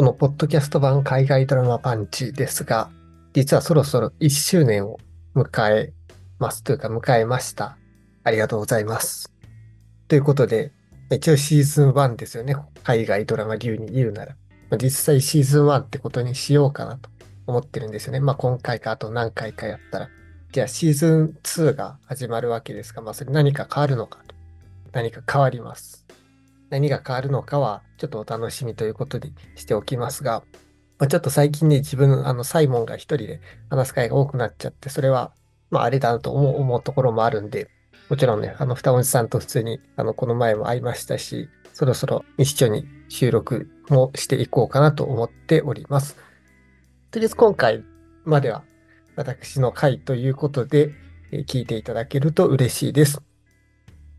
このポッドキャスト版海外ドラマパンチですが、実はそろそろ1周年を迎えますというか迎えました。ありがとうございます。ということで、一応シーズン1ですよね。海外ドラマ流に言うなら。実際シーズン1ってことにしようかなと思ってるんですよね。まあ今回かあと何回かやったら。じゃあシーズン2が始まるわけですが、まあそれ何か変わるのかと。何か変わります。何が変わるのかはちょっとお楽しみということにしておきますが、まあ、ちょっと最近ね、自分、あの、サイモンが一人で話す会が多くなっちゃって、それは、まあ、あれだなと思う思うところもあるんで、もちろんね、あの、双子さんと普通に、あの、この前も会いましたし、そろそろ一緒に収録もしていこうかなと思っております。とりあえず今回までは私の回ということで、え聞いていただけると嬉しいです。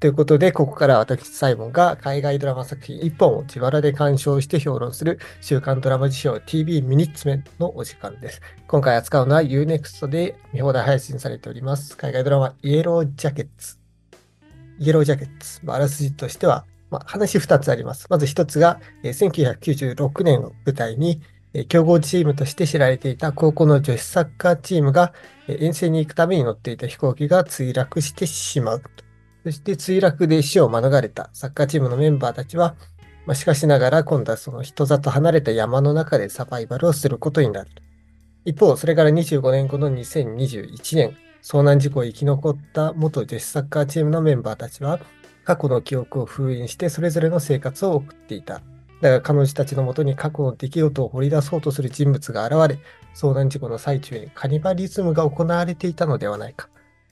ということで、ここから私、サイモンが海外ドラマ作品1本を自腹で鑑賞して評論する週刊ドラマ辞表 TV ミニッツメンのお時間です。今回扱うのは Unext で見放題配信されております。海外ドラマイエロージャケッツ。イエロージャケッツ。あらすじとしては、まあ、話2つあります。まず1つが、え1996年を舞台に、え強豪チームとして知られていた高校の女子サッカーチームが、え遠征に行くために乗っていた飛行機が墜落してしまう。そして墜落で死を免れたサッカーチームのメンバーたちは、まあ、しかしながら今度はその人里離れた山の中でサバイバルをすることになる。一方、それから25年後の2021年、遭難事故を生き残った元女子サッカーチームのメンバーたちは、過去の記憶を封印してそれぞれの生活を送っていた。だが彼女たちのもとに過去の出来事を掘り出そうとする人物が現れ、遭難事故の最中にカニバリズムが行われていたのではないか、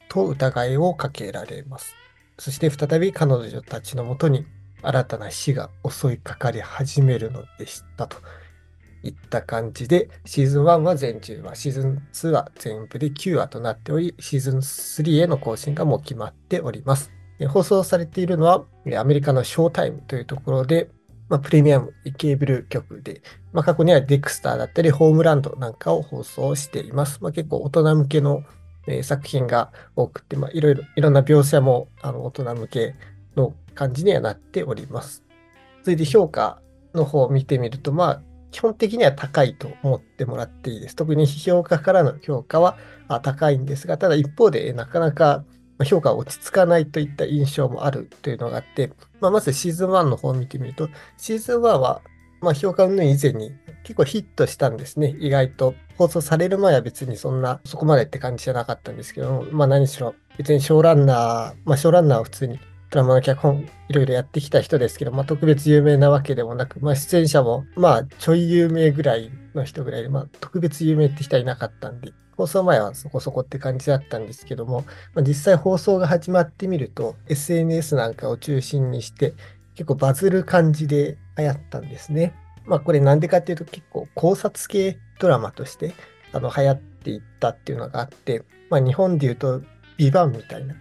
と疑いをかけられます。そして再び彼女たちのもとに新たな死が襲いかかり始めるのでしたといった感じで、シーズン1は全10話、シーズン2は全部で9話となっており、シーズン3への更新がもう決まっております。放送されているのは、アメリカのショータイムというところで、まあ、プレミアムケーブル局で、まあ、過去にはデクスターだったり、ホームランドなんかを放送しています。まあ、結構大人向けのえー、作品が多くて、まあ、いろいろ、いろんな描写もあの大人向けの感じにはなっております。それで評価の方を見てみると、まあ、基本的には高いと思ってもらっていいです。特に批評家からの評価は高いんですが、ただ一方でなかなか評価が落ち着かないといった印象もあるというのがあって、まあ、まずシーズン1の方を見てみると、シーズン1はまあ、評価云々以前に結構ヒットしたんですね。意外と。放送される前は別にそんな、そこまでって感じじゃなかったんですけど、まあ何しろ、別にショーランナー、まあショーランナーは普通にドラマの脚本いろいろやってきた人ですけど、まあ特別有名なわけでもなく、まあ出演者もまあちょい有名ぐらいの人ぐらいで、まあ特別有名って人はいなかったんで、放送前はそこそこって感じだったんですけども、まあ、実際放送が始まってみると、SNS なんかを中心にして、結構バズる感じで流行ったんですね。まあこれなんでかっていうと結構考察系ドラマとしてあの流行っていったっていうのがあって、まあ日本で言うとビバンみたいな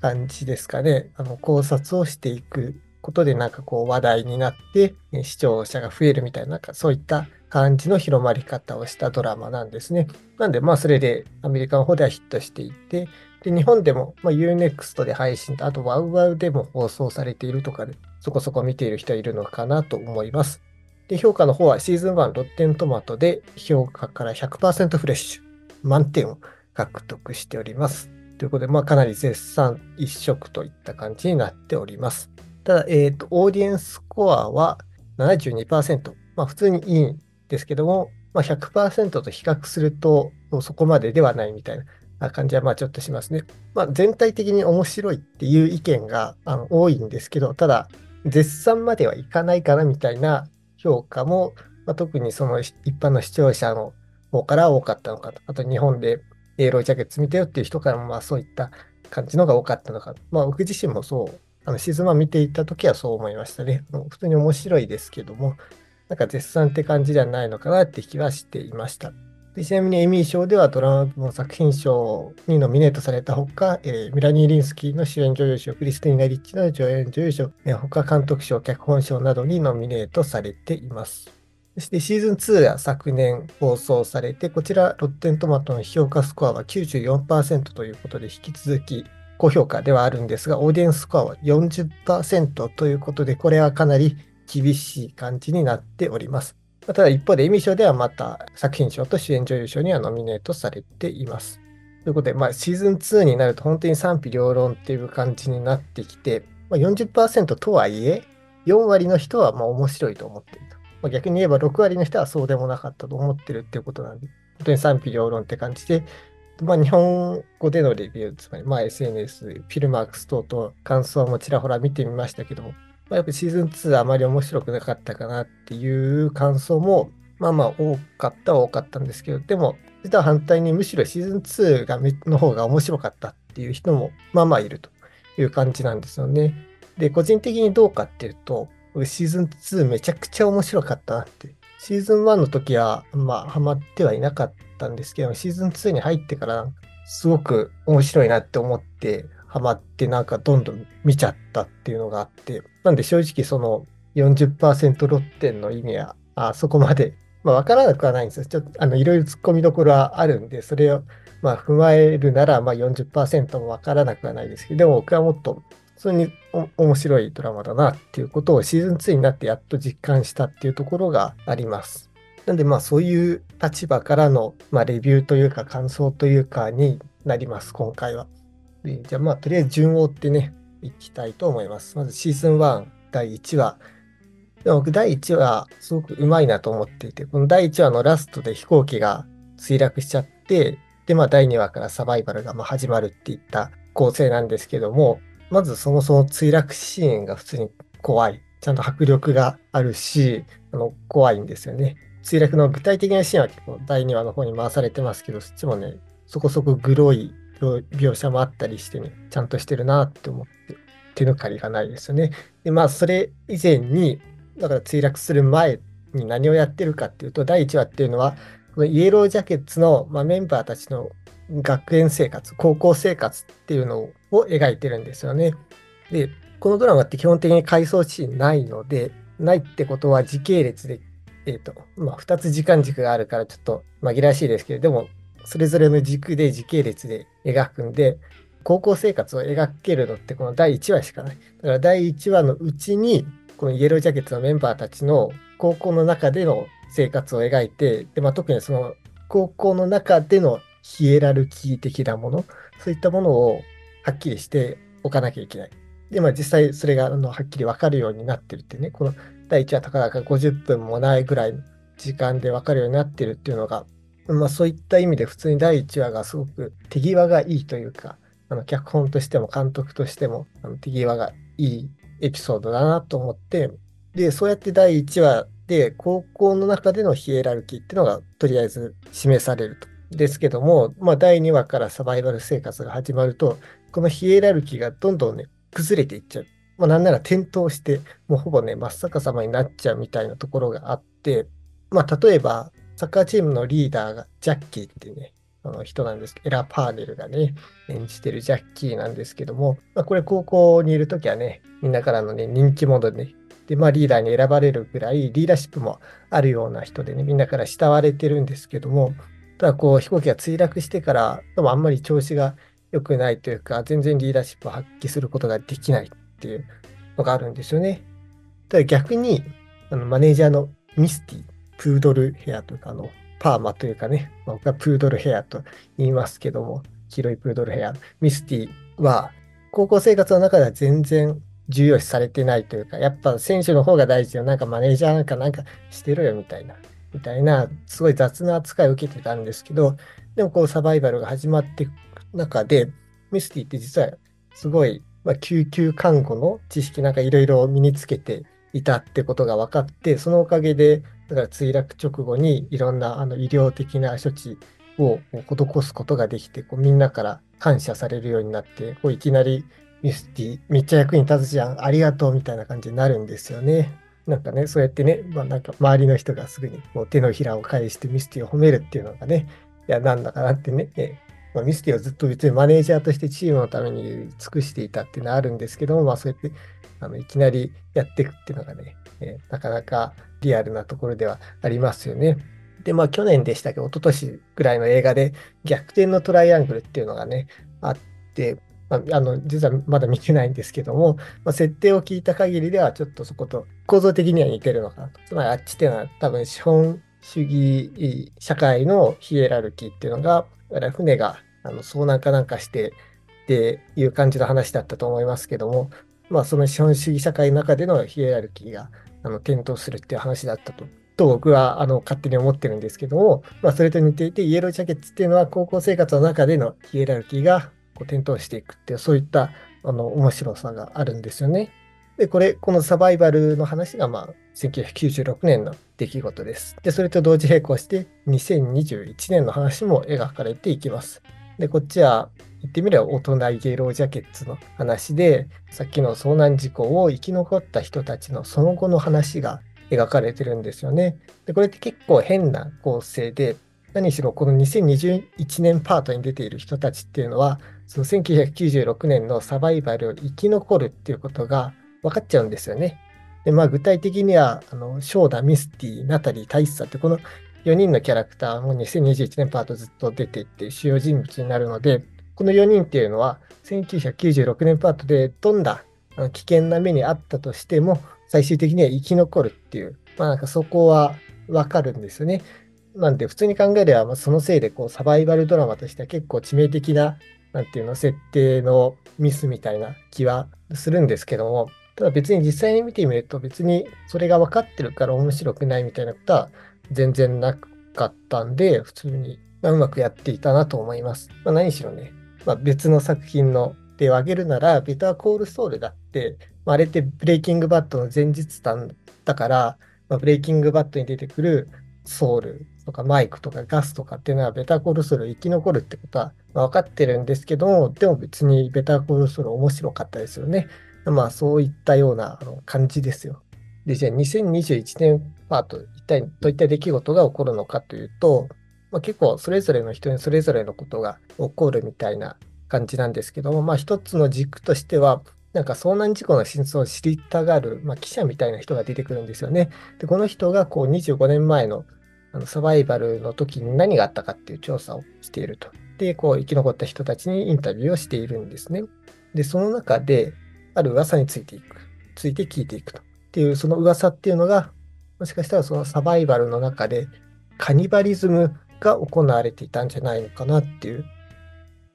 感じですかね。あの考察をしていくことでなんかこう話題になって視聴者が増えるみたいななんかそういった感じの広まり方をしたドラマなんですね。なんでまあそれでアメリカの方ではヒットしていて、で日本でも、ま、Unext で配信と、あと WowWow でも放送されているとかで、そこそこ見ている人はいるのかなと思います。で、評価の方はシーズン1ロッテントマトで評価から100%フレッシュ、満点を獲得しております。ということで、まあ、かなり絶賛一色といった感じになっております。ただ、えっ、ー、と、オーディエンスコアは72%。まあ、普通にいいんですけども、まあ、100%と比較すると、そこまでではないみたいな感じは、まあ、ちょっとしますね。まあ、全体的に面白いっていう意見があの多いんですけど、ただ、絶賛まではいかないかなみたいな評価も、まあ、特にその一般の視聴者の方から多かったのかと、あと日本でエーロージャケット見てよっていう人からもまあそういった感じのが多かったのか。まあ僕自身もそう、あのシズン1見ていた時はそう思いましたね。普通に面白いですけども、なんか絶賛って感じじゃないのかなって気はしていました。でちなみにエミー賞ではドラマ部門作品賞にノミネートされたほか、えー、ミラニー・リンスキーの主演女優賞、クリスティーナ・リッチの助演女優賞、えー、他監督賞、脚本賞などにノミネートされています。そしてシーズン2が昨年放送されて、こちらロッテントマトの評価スコアは94%ということで、引き続き高評価ではあるんですが、オーディエンススコアは40%ということで、これはかなり厳しい感じになっております。ただ一方でエミー賞ではまた作品賞と主演女優賞にはノミネートされています。ということで、まあ、シーズン2になると本当に賛否両論っていう感じになってきて、まあ、40%とはいえ、4割の人はまあ面白いと思っていると。まあ、逆に言えば6割の人はそうでもなかったと思ってるっていうことなんで、本当に賛否両論って感じで、まあ、日本語でのレビュー、つまりまあ SNS、フィルマークス等々感想もちらほら見てみましたけども、まあ、やっぱシーズン2あまり面白くなかったかなっていう感想も、まあまあ多かったは多かったんですけど、でも、実は反対にむしろシーズン2がの方が面白かったっていう人もまあまあいるという感じなんですよね。で、個人的にどうかっていうと、シーズン2めちゃくちゃ面白かったなって。シーズン1の時は、まあ、ハマってはいなかったんですけど、シーズン2に入ってから、すごく面白いなって思って、ハマってなんかどんどん見ちゃったっていうのがあって、なんで正直その40%ロッテンの意味は、あそこまで、まあわからなくはないんですよ。ちょっといろいろ突っ込みどころはあるんで、それをまあ踏まえるならまあ40%もわからなくはないですけど、でも僕はもっと普通に面白いドラマだなっていうことをシーズン2になってやっと実感したっていうところがあります。なんでまあそういう立場からの、まあ、レビューというか感想というかになります、今回は。でじゃあまあとりあえず順を追ってね、いきたいと思います。まずシーズン1第1話。でも僕第1話すごくうまいなと思っていて、この第1話のラストで飛行機が墜落しちゃって、でまあ第2話からサバイバルがま始まるっていった構成なんですけども、まずそもそも墜落シーンが普通に怖い。ちゃんと迫力があるし、あの怖いんですよね。墜落の具体的なシーンは結構第2話の方に回されてますけど、そっちもね、そこそこグロい描写もあったりしてね、ちゃんとしてるなって思って、手抜かりがないですよね。で、まあ、それ以前に、だから墜落する前に何をやってるかっていうと、第1話っていうのは、このイエロージャケッツの、まあ、メンバーたちの学園生活、高校生活っていうのを描いてるんですよね。で、このドラマって基本的に回想シーンないので、ないってことは時系列で、えっ、ー、と、まあ、2つ時間軸があるからちょっと紛らわしいですけれど、も、それぞれの軸で時系列で描くんで、高校生活を描けるのってこの第1話しかない。だから第1話のうちに、このイエロージャケットのメンバーたちの高校の中での生活を描いて、でまあ、特にその高校の中でのヒエラルキー的なもの、そういったものをはっきりしておかなきゃいけない。で、まあ実際それがあのはっきり分かるようになってるってね、この第1話たかだか50分もないぐらいの時間で分かるようになってるっていうのが、まあそういった意味で普通に第1話がすごく手際がいいというか、あの脚本としても監督としてもあの手際がいいエピソードだなと思って、で、そうやって第1話で高校の中でのヒエラルキーっていうのがとりあえず示されると。ですけども、まあ、第2話からサバイバル生活が始まると、このヒエラルキーがどんどんね、崩れていっちゃう。まあ、なんなら転倒して、もうほぼね、真っ逆さまになっちゃうみたいなところがあって、まあ、例えば、サッカーチームのリーダーがジャッキーっていうね、あの人なんですけどエラ・パーネルがね、演じてるジャッキーなんですけども、まあ、これ高校にいるときはね、みんなからのね、人気者でね、で、まあリーダーに選ばれるぐらいリーダーシップもあるような人でね、みんなから慕われてるんですけども、ただこう飛行機が墜落してからでもあんまり調子が良くないというか全然リーダーシップを発揮することができないっていうのがあるんですよね。ただ逆にあのマネージャーのミスティ、プードルヘアとかのパーマというかね、ま、僕はプードルヘアと言いますけども、黄色いプードルヘア、ミスティは高校生活の中では全然重要視されてないというか、やっぱ選手の方が大事よ、なんかマネージャーなんかなんかしてろよみたいな。みたいな、すごい雑な扱いを受けてたんですけど、でもこうサバイバルが始まっていく中で、ミスティって実はすごい、まあ、救急看護の知識なんかいろいろ身につけていたってことが分かって、そのおかげで、だから墜落直後にいろんなあの医療的な処置を施すことができて、こうみんなから感謝されるようになって、こういきなりミスティめっちゃ役に立つじゃん、ありがとうみたいな感じになるんですよね。なんかね、そうやってね、まあなんか周りの人がすぐにこう手のひらを返してミスティを褒めるっていうのがね、いや、なんだかなってね、えまあ、ミスティをずっと別にマネージャーとしてチームのために尽くしていたっていうのはあるんですけども、まあそうやってあのいきなりやっていくっていうのがね、え、なかなかリアルなところではありますよね。で、まあ去年でしたけど、一昨年ぐらいの映画で逆転のトライアングルっていうのがね、あって、まあ、あの実はまだ見てないんですけども、まあ、設定を聞いた限りではちょっとそこと構造的には似てるのかなと。つまりあっちっていうのは多分資本主義社会のヒエラルキーっていうのが、船があの遭難かなんかしてっていう感じの話だったと思いますけども、まあ、その資本主義社会の中でのヒエラルキーがあの点灯するっていう話だったと。と僕はあの勝手に思ってるんですけども、まあ、それと似ていてイエロージャケッツっていうのは高校生活の中でのヒエラルキーがこう点灯していくっていうそういったあの面白さがあるんですよね。で、これ、このサバイバルの話が、まあ、1996年の出来事です。で、それと同時並行して、2021年の話も描かれていきます。で、こっちは、言ってみれば大人イエロージャケッツの話で、さっきの遭難事故を生き残った人たちのその後の話が描かれてるんですよね。で、これって結構変な構成で、何しろこの2021年パートに出ている人たちっていうのは、その1996年のサバイバルを生き残るっていうことが分かっちゃうんですよね。で、まあ具体的には、あの、ショーダ、ミスティ、ナタリー、タイッサってこの4人のキャラクターも2021年パートずっと出ていって主要人物になるので、この4人っていうのは1996年パートでどんな危険な目にあったとしても最終的には生き残るっていう、まあなんかそこはわかるんですよね。なんで普通に考えれば、そのせいでこうサバイバルドラマとしては結構致命的な、なんていうの、設定のミスみたいな気はするんですけども、ただ別に実際に見てみると別にそれが分かってるから面白くないみたいなことは全然なかったんで、普通に、うまくやっていたなと思います。まあ、何しろね、まあ、別の作品の例を挙げるなら、ベターコールソウルだって、まあ、あれってブレイキングバットの前日談だから、まあ、ブレイキングバットに出てくるソウルとかマイクとかガスとかっていうのはベターコールソウル生き残るってことは分かってるんですけども、でも別にベターコールソウル面白かったですよね。まあそういったような感じですよ。で、じゃあ2021年パート、一体どういった出来事が起こるのかというと、まあ、結構それぞれの人にそれぞれのことが起こるみたいな感じなんですけども、まあ一つの軸としては、なんか遭難事故の真相を知りたがる、まあ、記者みたいな人が出てくるんですよね。で、この人がこう25年前のあのサバイバルの時に何があったかっていう調査をしていると。で、こう生き残った人たちにインタビューをしているんですね。で、その中で、ある噂についていく、ついて聞いていくと。っていう、その噂っていうのが、もしかしたらそのサバイバルの中でカニバリズムが行われていたんじゃないのかなっていう。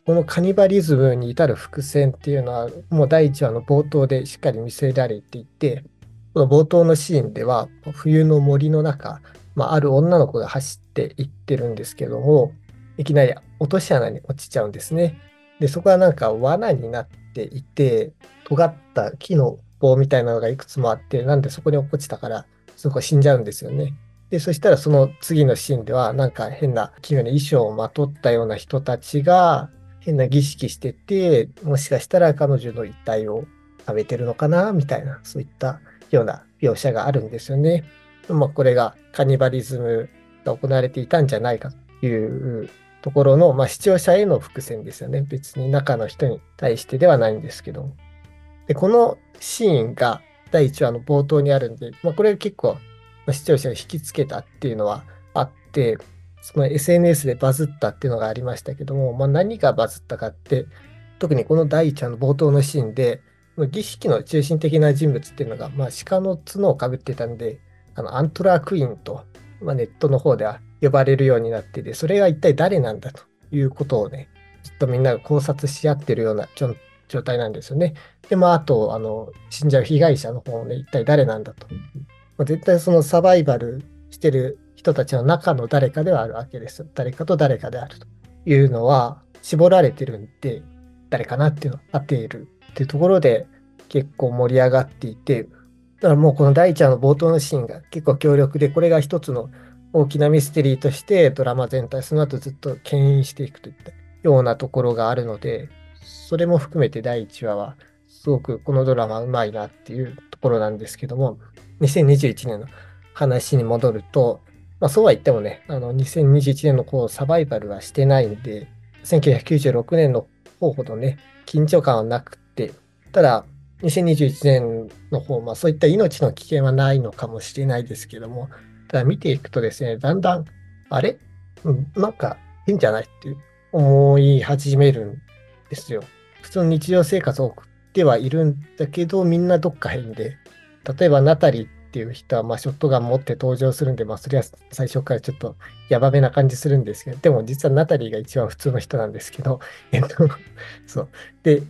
このカニバリズムに至る伏線っていうのは、もう第1話の冒頭でしっかり見せられていて、この冒頭のシーンでは、冬の森の中、まあ、ある女の子が走っていってるんですけども、いきなり落とし穴に落ちちゃうんですね。で、そこはなんか罠になっていて、尖った木の棒みたいなのがいくつもあって、なんでそこに落っこちたから、そこ死んじゃうんですよね。で、そしたらその次のシーンでは、なんか変な奇妙な衣装をまとったような人たちが、変な儀式してて、もしかしたら彼女の遺体を食べてるのかなみたいな、そういったような描写があるんですよね。まあ、これがカニバリズムが行われていたんじゃないかというところの、まあ、視聴者への伏線ですよね。別に中の人に対してではないんですけど。で、このシーンが第1話の冒頭にあるんで、まあ、これ結構、視聴者を引きつけたっていうのはあって、その SNS でバズったっていうのがありましたけども、まあ、何がバズったかって、特にこの第1話の冒頭のシーンで、儀式の中心的な人物っていうのが、まあ、鹿の角をかぶってたんで、あのアントラークイーンと、まあ、ネットの方では呼ばれるようになってて、それが一体誰なんだということをね、ずっとみんなが考察し合ってるような状態なんですよね。で、まあ、あと、あの、死んじゃう被害者の方もね、一体誰なんだと。絶対そのサバイバルしてる人たちの中の誰かではあるわけです。誰かと誰かであるというのは絞られてるんで、誰かなっていうのを当てるっていうところで結構盛り上がっていて、だからもうこの第一話の冒頭のシーンが結構強力で、これが一つの大きなミステリーとしてドラマ全体、その後ずっと牽引していくといったようなところがあるので、それも含めて第1話は、すごくこのドラマうまいなっていうところなんですけども、2021年の話に戻ると、まあ、そうは言ってもね、あの2021年のこうサバイバルはしてないんで、1996年の方ほどね、緊張感はなくて、ただ、2021年の方、まあそういった命の危険はないのかもしれないですけども、ただ見ていくとですね、だんだん、あれ、うん、なんか変じゃないって思い始めるんですよ。普通の日常生活を送ってはいるんだけど、みんなどっか変で、例えばナタリーていう人は、まあ、ショットガン持って登場するんで、まあ、それは最初からちょっとやばめな感じするんですけど、でも実はナタリーが一番普通の人なんですけど、えっと、そう。で、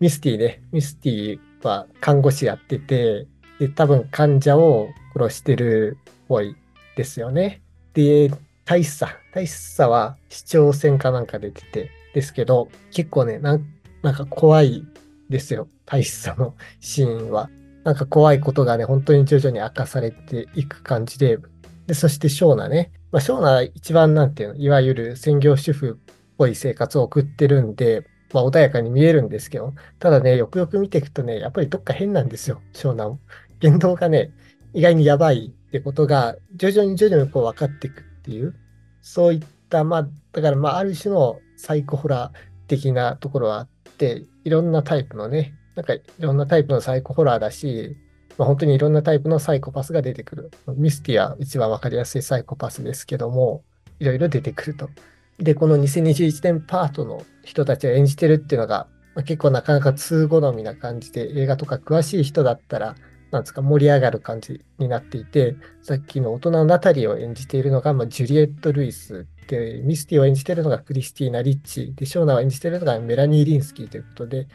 ミスティね、ミスティは看護師やってて、で、多分患者を殺してるっぽいですよね。で、大使さ、大使さは市長選かなんか出てて、ですけど、結構ね、なんなんか怖いですよ。大使さのシーンは。なんか怖いことがね、本当に徐々に明かされていく感じで、で、そしてショーナね。まあ、ショーナは一番なんていうの、いわゆる専業主婦っぽい生活を送ってるんで、まあ、穏やかに見えるんですけど、ただね、よくよく見ていくとね、やっぱりどっか変なんですよ、湘南。言動がね、意外にやばいってことが、徐々に徐々にこう分かっていくっていう、そういった、まあ、だからまあ、ある種のサイコホラー的なところはあって、いろんなタイプのね、なんかいろんなタイプのサイコホラーだし、まあ、本当にいろんなタイプのサイコパスが出てくる。ミスティア一番分かりやすいサイコパスですけども、いろいろ出てくると。で、この2021年パートの人たちを演じてるっていうのが、まあ、結構なかなか通好みな感じで、映画とか詳しい人だったら、なんですか、盛り上がる感じになっていて、さっきの大人のナタリーを演じているのが、まあ、ジュリエット・ルイスで、ミスティを演じているのがクリスティーナ・リッチで、ショーナを演じているのがメラニー・リンスキーということで、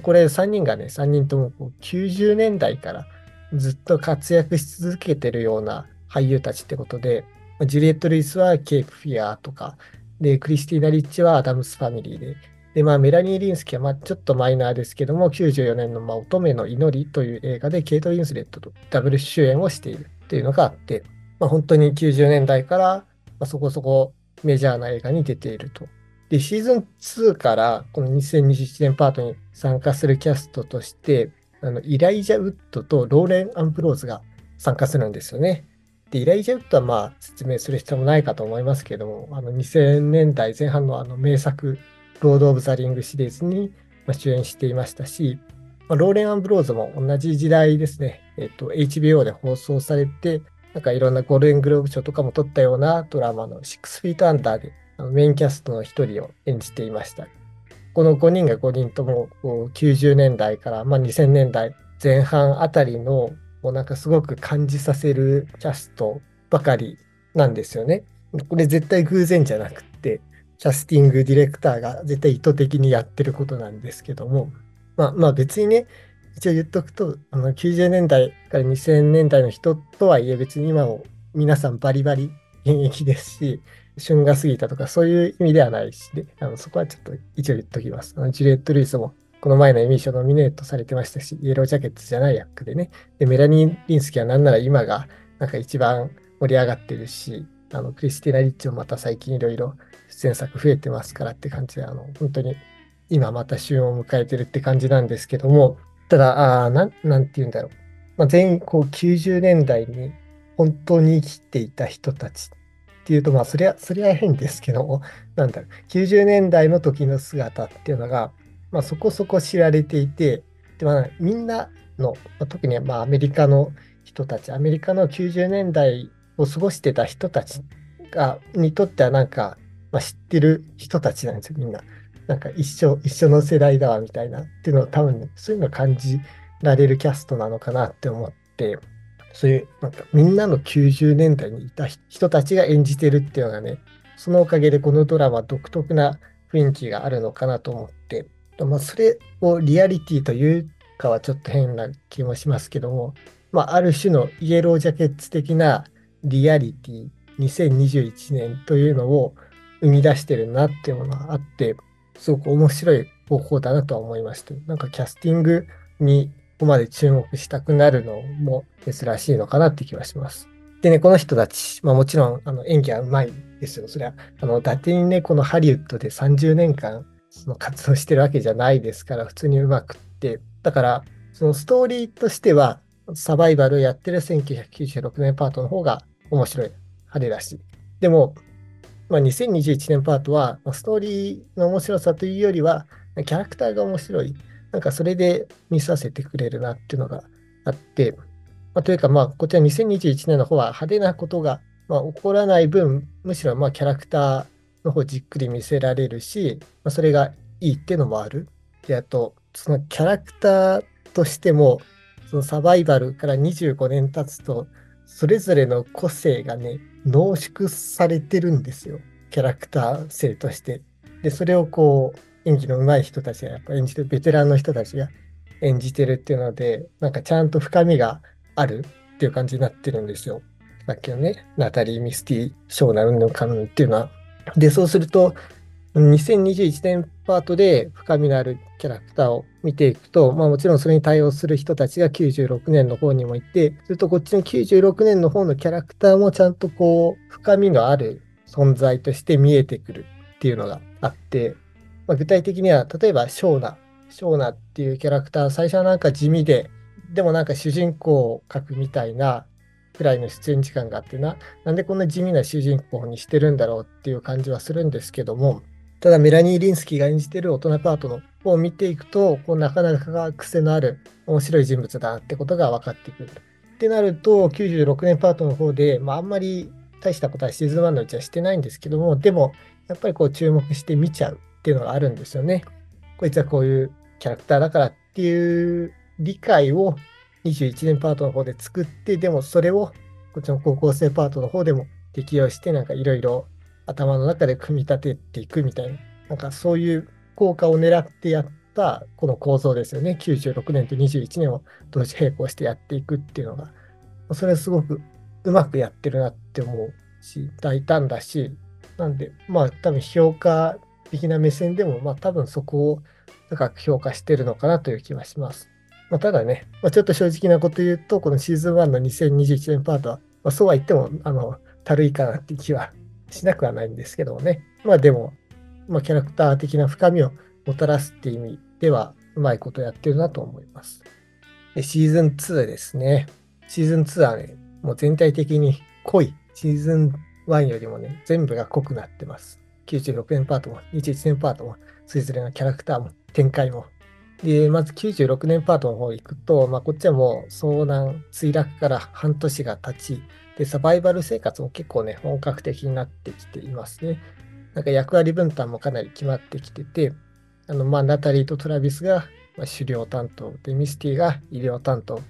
これ3人がね、3人ともこう90年代からずっと活躍し続けてるような俳優たちってことで、ジュリエット・ルイスはケープ・フィアーとか、で、クリスティーナ・リッチはアダムス・ファミリーで、で、まあ、メラニー・リンスキーは、まあ、ちょっとマイナーですけども、94年の、乙女の祈りという映画で、ケイト・ウィンスレットとダブル主演をしているというのがあって、まあ、本当に90年代から、そこそこメジャーな映画に出ていると。で、シーズン2からこの2021年パートに参加するキャストとして、あのイライジャ・ウッドとローレン・アンブローズが参加するんですよね。で、イライジャ・ウッドはまあ説明する必要もないかと思いますけども、あの2000年代前半のあの名作、ロード・オブ・ザ・リングシリーズに主演していましたし、まあ、ローレン・アンブローズも同じ時代ですね、えっと、HBO で放送されて、なんかいろんなゴールデングローブ賞とかも獲ったようなドラマの6フィートアンダーでメインキャストの一人を演じていました。この5人が5人とも90年代から、まあ、2000年代前半あたりのもうなんかすごく感じさせるキャストばかりなんですよね。これ絶対偶然じゃなくって、キャスティングディレクターが絶対意図的にやってることなんですけども、まあまあ別にね、一応言っとくと、あの90年代から2000年代の人とはいえ別に今も皆さんバリバリ現役ですし、旬が過ぎたとかそういう意味ではないし、であのそこはちょっと一応言っときます。あのジュレット・ルイスもこの前のエミー賞ノミネートされてましたし、イエロージャケットじゃない役でね。で、メラニー・リンスキはなんなら今がなんか一番盛り上がってるし、あの、クリスティナ・リッチもまた最近いろいろ出演作増えてますからって感じで、あの、本当に今また旬を迎えてるって感じなんですけども、ただ、あな、なんて言うんだろう。まあ、全こう90年代に本当に生きていた人たちっていうと、まあ、そりゃ、そりゃ変ですけど、なんだろう、90年代の時の姿っていうのが、まあ、そこそこ知られていて、でまあ、みんなの、特にまあアメリカの人たち、アメリカの90年代を過ごしてた人たちがにとってはなんか、まあ、知ってる人たちなんですよ、みんな。なんか一緒、一緒の世代だわみたいなっていうのを多分、ね、そういうのを感じられるキャストなのかなって思って、そういうなんかみんなの90年代にいた人たちが演じてるっていうのがね、そのおかげでこのドラマ独特な雰囲気があるのかなと思って、まあ、それをリアリティというかはちょっと変な気もしますけども、まあ、ある種のイエロージャケッツ的なリアリティ2021年というのを生み出してるなっていうものがあって、すごく面白い方法だなとは思いました。なんかキャスティングにここまで注目したくなるのも珍しいのかなって気はします。でね、この人たち、まあもちろんあの演技はうまいですよ。それは、あの、伊達にね、このハリウッドで30年間その活動してるわけじゃないですから、普通にうまくって、だから、そのストーリーとしては、サバイバルをやってる1996年パートの方が面白い、派手だし。でも、まあ、2021年パートは、ストーリーの面白さというよりは、キャラクターが面白い。なんかそれで見させてくれるなっていうのがあって、まあ、というか、まあ、こちら2021年の方は派手なことが、まあ、起こらない分、むしろまあキャラクターの方じっくり見せられるし、まあ、それがいいっていうのもある。で、あと、そのキャラクターとしても、そのサバイバルから25年経つと、それぞれの個性がね、濃縮されてるんですよ。キャラクター性として。で、それをこう、演技の上手い人たちがやっぱ演じてる、ベテランの人たちが演じてるっていうので、なんかちゃんと深みがあるっていう感じになってるんですよ。さっきのね、ナタリー・ミスティ、ショーナ・ウンヌ・カムンっていうのは。で、そうすると、2021年パートで深みのあるキャラクターを見ていくと、まあもちろんそれに対応する人たちが96年の方にもいて、するとこっちの96年の方のキャラクターもちゃんとこう、深みのある存在として見えてくるっていうのがあって、まあ、具体的には、例えばショーナ、ショーナっていうキャラクター、最初はなんか地味で、でもなんか主人公を描くみたいなくらいの出演時間があってな、なんでこんな地味な主人公にしてるんだろうっていう感じはするんですけども、ただメラニー・リンスキーが演じてる大人パートのを見ていくと、こうなかなか癖のある面白い人物だってことが分かってくる。ってなると、96年パートの方で、まあ、あんまり大したことはシーズン1のうちはしてないんですけども、でも、やっぱりこう注目して見ちゃう。っていうのがあるんですよね。こいつはこういうキャラクターだからっていう理解を21年パートの方で作って、でもそれをこっちの高校生パートの方でも適用して、なんかいろいろ頭の中で組み立てていくみたいな、なんかそういう効果を狙ってやったこの構造ですよね。96年と21年を同時並行してやっていくっていうのが、それはすごくうまくやってるなって思うし、大胆だし、なんで、まあ多分評価的な目線でも、まあ多分そこを高く評価してるのかなという気はします。まあ、ただね、まあ、ちょっと正直なこと言うと、このシーズン1の2021年パートは、まあ、そうは言っても、あの、たるいかなって気はしなくはないんですけどもね。まあでも、まあ、キャラクター的な深みをもたらすっていう意味では、うまいことやってるなと思います。で、シーズン2ですね。シーズン2はね、もう全体的に濃い。シーズン1よりもね、全部が濃くなってます。96年パートも、21年パートも、それぞれのキャラクターも、展開も。で、まず96年パートの方行くと、まあ、こっちはもう遭難、墜落から半年が経ち、で、サバイバル生活も結構ね、本格的になってきていますね。なんか役割分担もかなり決まってきてて、あの、まあ、ナタリーとトラビスが、ま狩猟担当、で、ミスティが医療担当、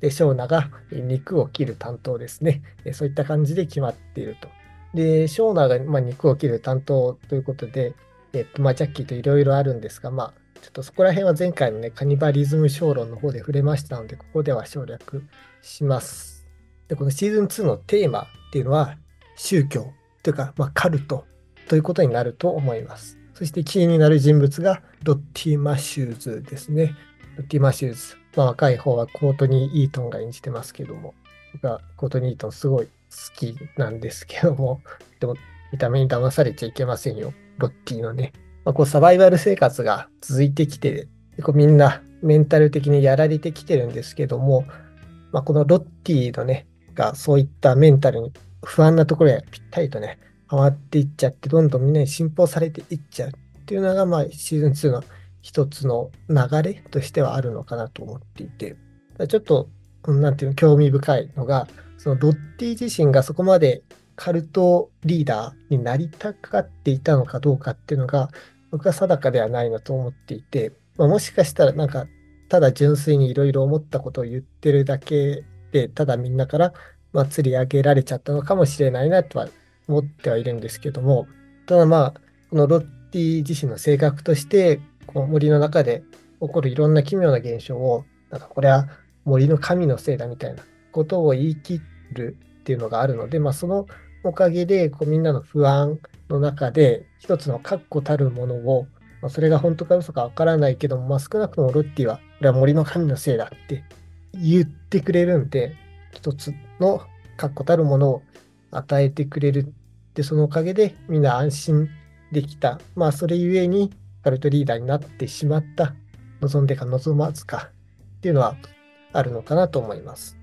で、ショーナが肉を切る担当ですね。そういった感じで決まっていると。で、ショーナーが、まあ肉を切る担当ということで、えっと、まあ、ジャッキーといろいろあるんですが、まあ、ちょっとそこら辺は前回のね、カニバリズム小論の方で触れましたので、ここでは省略します。で、このシーズン2のテーマっていうのは、宗教というか、まあ、カルトということになると思います。そしてキーになる人物がロッティ・マシューズですね。ロッティ・マシューズ。まあ、若い方はコートニー・イートンが演じてますけども、僕はコートニー・イートンすごい好きなんですけども、でも見た目に騙されちゃいけませんよ。ロッティのね。まあ、こうサバイバル生活が続いてきて、こうみんなメンタル的にやられてきてるんですけども、まあ、このロッティのね、がそういったメンタルに不安なところへぴったりとね、変わっていっちゃって、どんどんみんなに信奉されていっちゃうっていうのが、まあ、シーズン2の一つの流れとしてはあるのかなと思っていて、ちょっと、なんていうの、興味深いのが、そのロッティ自身がそこまでカルトリーダーになりたかっていたのかどうかっていうのが、僕は定かではないなと思っていて、まあ、もしかしたらなんか、ただ純粋にいろいろ思ったことを言ってるだけで、ただみんなから、まあ、釣り上げられちゃったのかもしれないなとは思ってはいるんですけども、ただまあ、このロッティ自身の性格として、こう森の中で起こるいろんな奇妙な現象を、なんかこれは森の神のせいだみたいなことを言い切るっていうのがあるので、まあ、そのおかげで、こうみんなの不安の中で、一つの確固たるものを、まあ、それが本当か嘘かわからないけども、まあ、少なくともロッティは、これは森の神のせいだって言ってくれるんで、一つの確固たるものを与えてくれる。で、そのおかげでみんな安心できた。まあ、それゆえに、カルトリーダーになってしまった。望んでか望まずかっていうのはあるのかなと思います。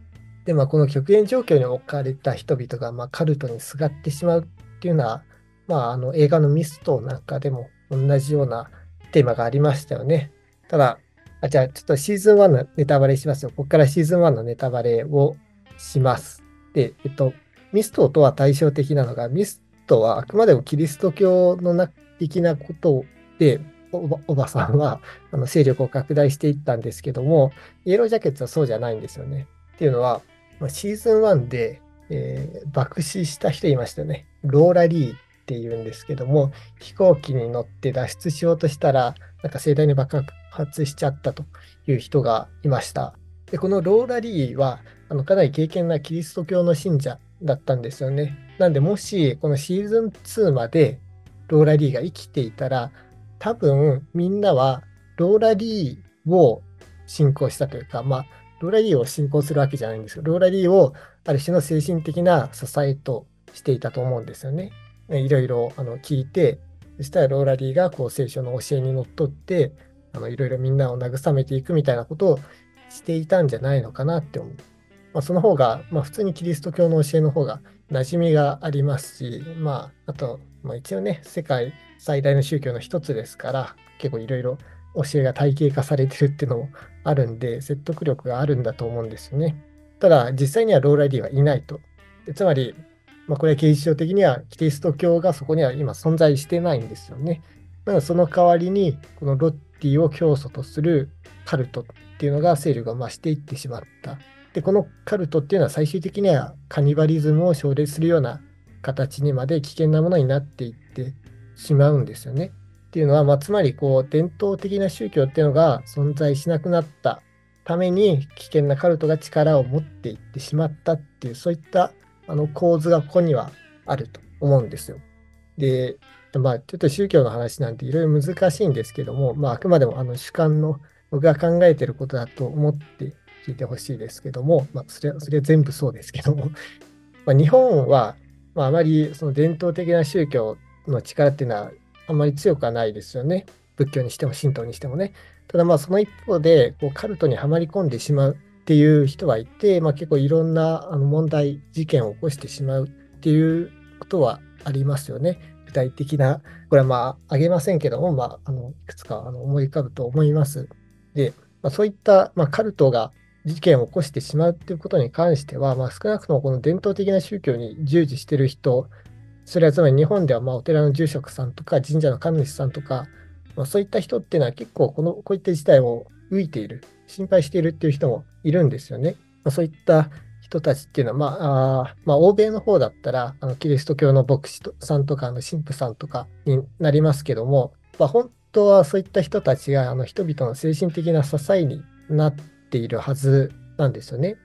で、まあ、この極限状況に置かれた人々が、まあ、カルトにすがってしまうっていうのは、まあ、あの映画のミストなんかでも同じようなテーマがありましたよね。ただ、あじゃあちょっとシーズン1のネタバレしますよ。ここからシーズン1のネタバレをします。で、えっと、ミストとは対照的なのが、ミストはあくまでもキリスト教の的なことで、おばさんはあの勢力を拡大していったんですけども、イエロージャケッツはそうじゃないんですよね。っていうのは、シーズン1で、えー、爆死した人いましたよね。ローラ・リーっていうんですけども、飛行機に乗って脱出しようとしたら、なんか盛大に爆発しちゃったという人がいました。で、このローラ・リーは、あのかなり敬虔なキリスト教の信者だったんですよね。なんで、もし、このシーズン2までローラ・リーが生きていたら、多分みんなはローラ・リーを信仰したというか、まあ、ローラ・リーを信仰するわけじゃないんですけど、ローラ・リーをある種の精神的な支えとしていたと思うんですよね。いろいろあの聞いて、そしたらローラ・リーがこう聖書の教えにのっとって、あのいろいろみんなを慰めていくみたいなことをしていたんじゃないのかなって思う。まあ、その方が、まあ、普通にキリスト教の教えの方が馴染みがありますし、まあ、あと、まあ、一応ね、世界最大の宗教の一つですから、結構いろいろ教えが体系化されてるっていうのもあるんで、説得力があるんだと思うんですよね。ただ、実際にはローライディはいないと。つまり、まあ、これは刑事上的にはキリスト教がそこには今存在してないんですよね。だからその代わりに、このロッティを教祖とするカルトっていうのが勢力が増していってしまった。で、このカルトっていうのは最終的にはカニバリズムを奨励するような形にまで危険なものになっていってしまうんですよね。っていうのは、まあ、つまりこう伝統的な宗教っていうのが存在しなくなったために危険なカルトが力を持っていってしまったっていうそういったあの構図がここにはあると思うんですよ。で、まあ、ちょっと宗教の話なんていろいろ難しいんですけども、まあ、あくまでもあの主観の僕が考えてることだと思って聞いてほしいですけども、まあ、それそれは全部そうですけども、まあ、日本は、まあ、あまりその伝統的な宗教の力っていうのはあんまり強くはないですよね。仏教にしても神道にしてもね。ただまあその一方でこうカルトにはまり込んでしまうっていう人はいて、まあ、結構いろんなあの問題事件を起こしてしまうっていうことはありますよね。具体的な、これはまあ、あげませんけども、まあ、あのいくつかあの思い浮かぶと思います。で、まあ、そういった、まあ、カルトが事件を起こしてしまうっていうことに関しては、まあ、少なくともこの伝統的な宗教に従事している人、それはつまり日本ではまあお寺の住職さんとか神社の神主さんとか、まあ、そういった人っていうのは結構このこういった事態を浮いている、心配しているっていう人もいるんですよね。まあ、そういった人たちっていうのは、まあ、あまあ、欧米の方だったら、あのキリスト教の牧師さんとか、の神父さんとかになりますけども、まあ、本当はそういった人たちがあの人々の精神的な支えになってているはずなんですよね。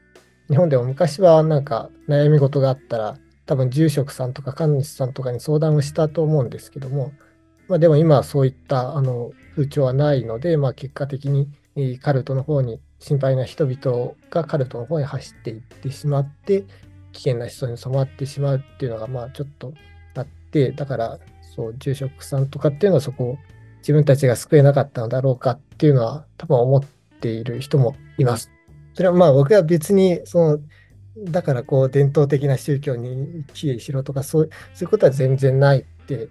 日本でも昔はなんか悩み事があったら、多分住職さんとか神主さんとかに相談をしたと思うんですけども、まあ、でも今はそういったあの風潮はないので、まあ、結果的にカルトの方に心配な人々がカルトの方に走っていってしまって危険な人に染まってしまうっていうのがまあちょっとあってだからそう住職さんとかっていうのはそこを自分たちが救えなかったのだろうかっていうのは多分思っている人もいます。それはまあ僕は別にそのだからこう伝統的な宗教に帰依しろとかそうそういうことは全然ないって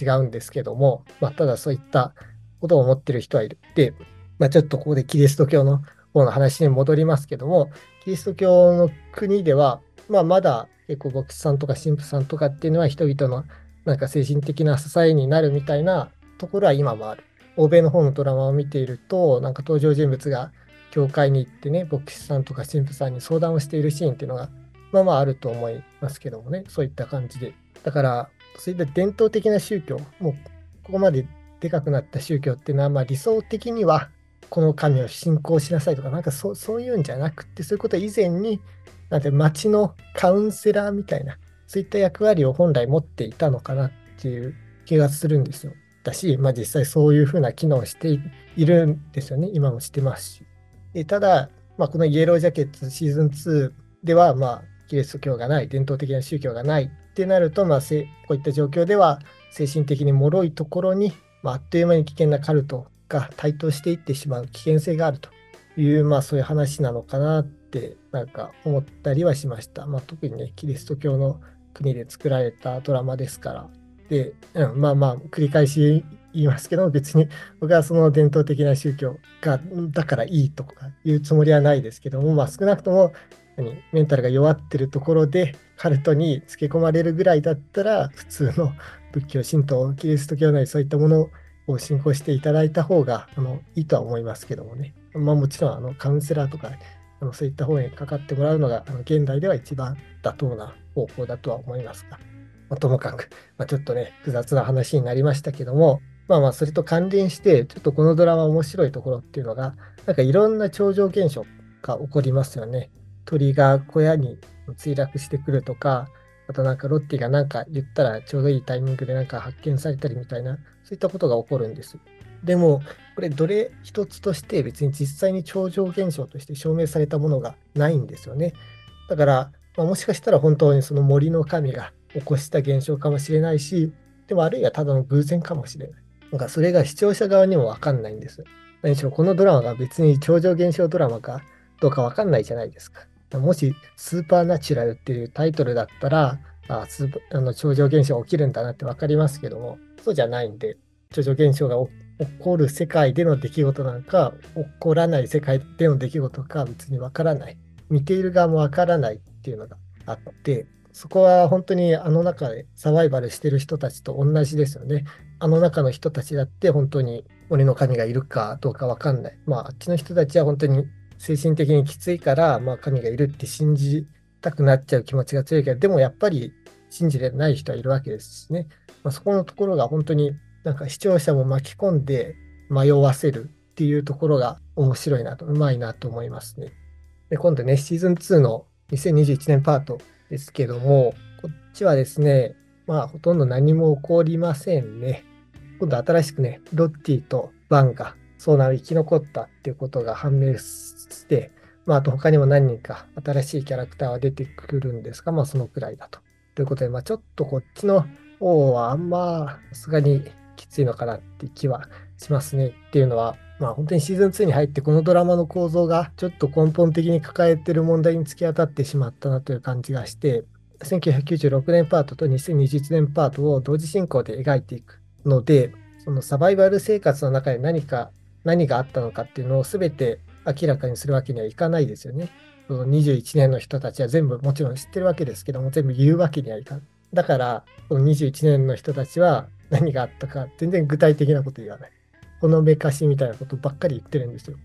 違うんですけども、まあ、ただそういったことを思ってる人はいる。で、まあ、ちょっとここでキリスト教の方の話に戻りますけども、キリスト教の国では、まあ、まだ結構牧師さんとか神父さんとかっていうのは人々のなんか精神的な支えになるみたいなところは今もある。欧米の方のドラマを見ていると、なんか登場人物が教会に行ってね、牧師さんとか神父さんに相談をしているシーンっていうのが、まあまああると思いますけどもね、そういった感じで。だから、そういった伝統的な宗教、もうここまででかくなった宗教っていうのは、まあ理想的には、この神を信仰しなさいとか、なんかそうそういうんじゃなくて、そういうこと以前に、なんて町のカウンセラーみたいな、そういった役割を本来持っていたのかなっていう気がするんですよ。だし、まあ実際そういうふうな機能をしているんですよね。今もしてますし。でただ、まあ、このイエロージャケットシーズン2では、まあ、キリスト教がない、伝統的な宗教がないってなると、まあ、こういった状況では、精神的に脆いところに、まあ、あっという間に危険なカルトが台頭していってしまう危険性があるという、まあ、そういう話なのかなってなんか思ったりはしました。まあ、特にね、キリスト教の国で作られたドラマですから。で、うん、まあまあ、繰り返し言いますけど、別に僕はその伝統的な宗教がだからいいとかいうつもりはないですけども、まあ、少なくともメンタルが弱ってるところでカルトにつけ込まれるぐらいだったら普通の仏教神道キリスト教なりそういったものを進行していただいた方があのいいとは思いますけどもね。まあもちろんあのカウンセラーとかあのそういった方にかかってもらうのがあの現代では一番妥当な方法だとは思いますが、まあ、ともかく、まあ、ちょっとね、複雑な話になりましたけども、まあまあそれと関連して、ちょっとこのドラマ面白いところっていうのが、なんかいろんな超常現象が起こりますよね。鳥が小屋に墜落してくるとか、あとなんかロッティがなんか言ったらちょうどいいタイミングでなんか発見されたりみたいな、そういったことが起こるんです。でも、これどれ一つとして別に実際に超常現象として証明されたものがないんですよね。だから、まあ、もしかしたら本当にその森の神が起こした現象かもしれないし、でもあるいはただの偶然かもしれない。なんかそれが視聴者側にもわかんないんです。何しろこのドラマが別に超常現象ドラマかどうかわかんないじゃないですか。もしスーパーナチュラルっていうタイトルだったら、あスあの超常現象が起きるんだなって分かりますけども、そうじゃないんで、超常現象が起こる世界での出来事なのか、起こらない世界での出来事か別に分からない。見ている側も分からないっていうのがあって、そこは本当にあの中でサバイバルしてる人たちと同じですよね。あの中の人たちだって本当に鬼の神がいるかどうか分かんない。まあ、あっちの人たちは本当に精神的にきついから、まあ、神がいるって信じたくなっちゃう気持ちが強いけど、でもやっぱり信じれない人はいるわけですしね。まあ、そこのところが本当になんか視聴者も巻き込んで迷わせるっていうところが面白いなと、うまいなと思いますね。で、今度ね、シーズン2の2021年パートですけども、こっちはですね、まあほとんど何も起こりませんね。今度新しくね、ロッティとバンが遭難を生き残ったっていうことが判明して、まああと他にも何人か新しいキャラクターは出てくるんですが、まあそのくらいだと。ということで、まあちょっとこっちの方はあんまさすがにきついのかなって気はしますねっていうのは、まあ本当にシーズン2に入ってこのドラマの構造がちょっと根本的に抱えてる問題に突き当たってしまったなという感じがして、1996年パートと2021年パートを同時進行で描いていくので、そのサバイバル生活の中で何か、何があったのかっていうのを全て明らかにするわけにはいかないですよね。その21年の人たちは全部もちろん知ってるわけですけども、全部言うわけにはいかない。だから、この21年の人たちは何があったか全然具体的なこと言わない。ほのめかしみたいなことばっかり言ってるんですよ。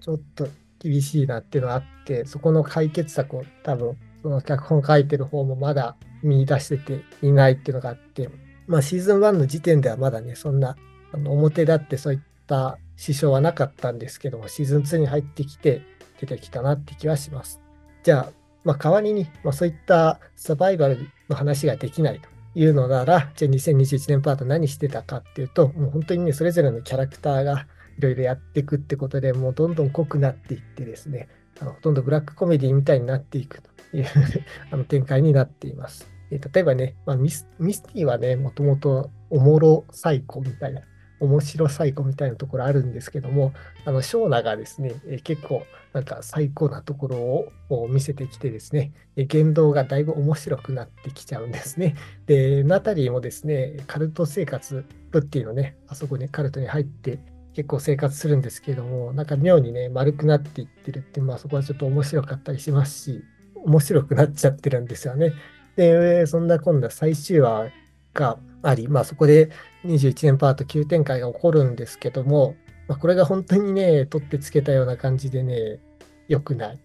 ちょっと厳しいなっていうのがあって、そこの解決策を多分、その脚本書いてる方もまだ見出してていないっていうのがあって、まあシーズン1の時点ではまだね、そんなあの表立ってそういった支障はなかったんですけども、シーズン2に入ってきて出てきたなって気はします。じゃあ、まあ、代わりに、まあ、そういったサバイバルの話ができないというのなら、じゃあ2021年パート何してたかっていうと、もう本当にね、それぞれのキャラクターがいろいろやっていくってことでもうどんどん濃くなっていってですね、あのほとんどブラックコメディみたいになっていくという あの展開になっています。え例えばね、まあ、ミスミスティはね、もともとおもろサイコみたいな面白最高みたいなところあるんですけども、あの、ショーナがですね、え結構なんか最高なところを見せてきてですね、え言動がだいぶ面白くなってきちゃうんですね。で、ナタリーもですね、カルト生活、プッティのね、あそこにカルトに入って結構生活するんですけども、なんか妙にね、丸くなっていってるって、まあそこはちょっと面白かったりしますし、面白くなっちゃってるんですよね。で、そんな今度は最終話があり、まあそこで21年パート急展開が起こるんですけども、まあ、これが本当にね、取ってつけたような感じでね、良くない。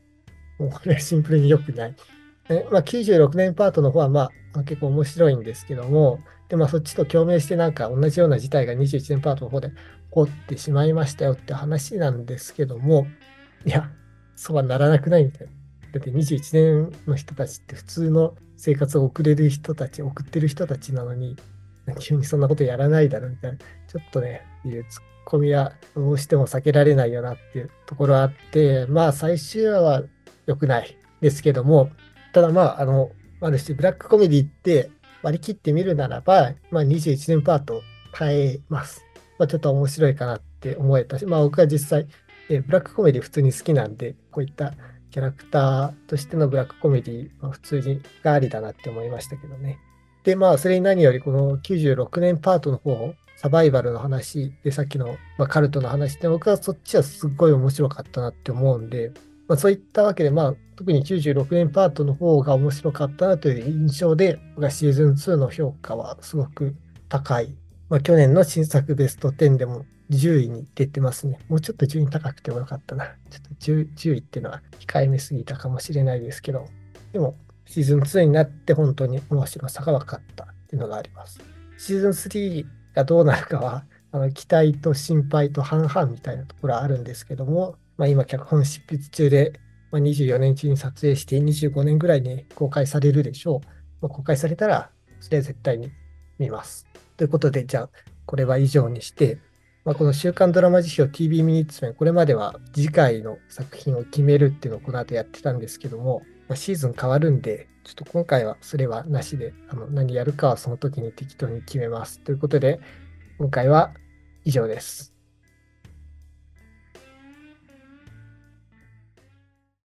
もうこれはシンプルに良くない。えまあ、96年パートの方はまあ結構面白いんですけども、でまあそっちと共鳴してなんか同じような事態が21年パートの方で起こってしまいましたよって話なんですけども、いや、そうはならなくないみたいな。だって21年の人たちって普通の生活を送れる人たち、送ってる人たちなのに、急にそんなことやらないだろみたいな、ちょっとね、いうツッコミはどうしても避けられないよなっていうところあって、まあ最終話は良くないですけども、ただまあ、あの、ある種ブラックコメディって割り切ってみるならば、まあ21年パート変えます。まあちょっと面白いかなって思えたし、まあ僕は実際、えブラックコメディ普通に好きなんで、こういったキャラクターとしてのブラックコメディは普通にがありだなって思いましたけどね。で、まあ、それに何よりこの96年パートの方、サバイバルの話で、さっきの、まあ、カルトの話って僕はそっちはすっごい面白かったなって思うんで、まあ、そういったわけで、まあ、特に96年パートの方が面白かったなという印象で、僕はシーズン2の評価はすごく高いまあ、去年の新作ベスト10でも10位に出てますね。もうちょっと順位高くてもよかったな。ちょっと 10, 10位っていうのは控えめすぎたかもしれないですけど、でもシーズン2になって本当に面白さが分かったっていうのがあります。シーズン3がどうなるかは、あの期待と心配と半々みたいなところはあるんですけども、まあ、今脚本執筆中で、まあ、24年中に撮影して25年ぐらいに公開されるでしょう。まあ、公開されたら、それは絶対に見ます。ということで、じゃあ、これは以上にして、まあ、この週刊ドラマ辞表 TV ミニッツメン、これまでは次回の作品を決めるっていうのをこの後やってたんですけども、まあ、シーズン変わるんで、ちょっと今回はそれはなしで、あの何やるかはその時に適当に決めます。ということで、今回は以上です。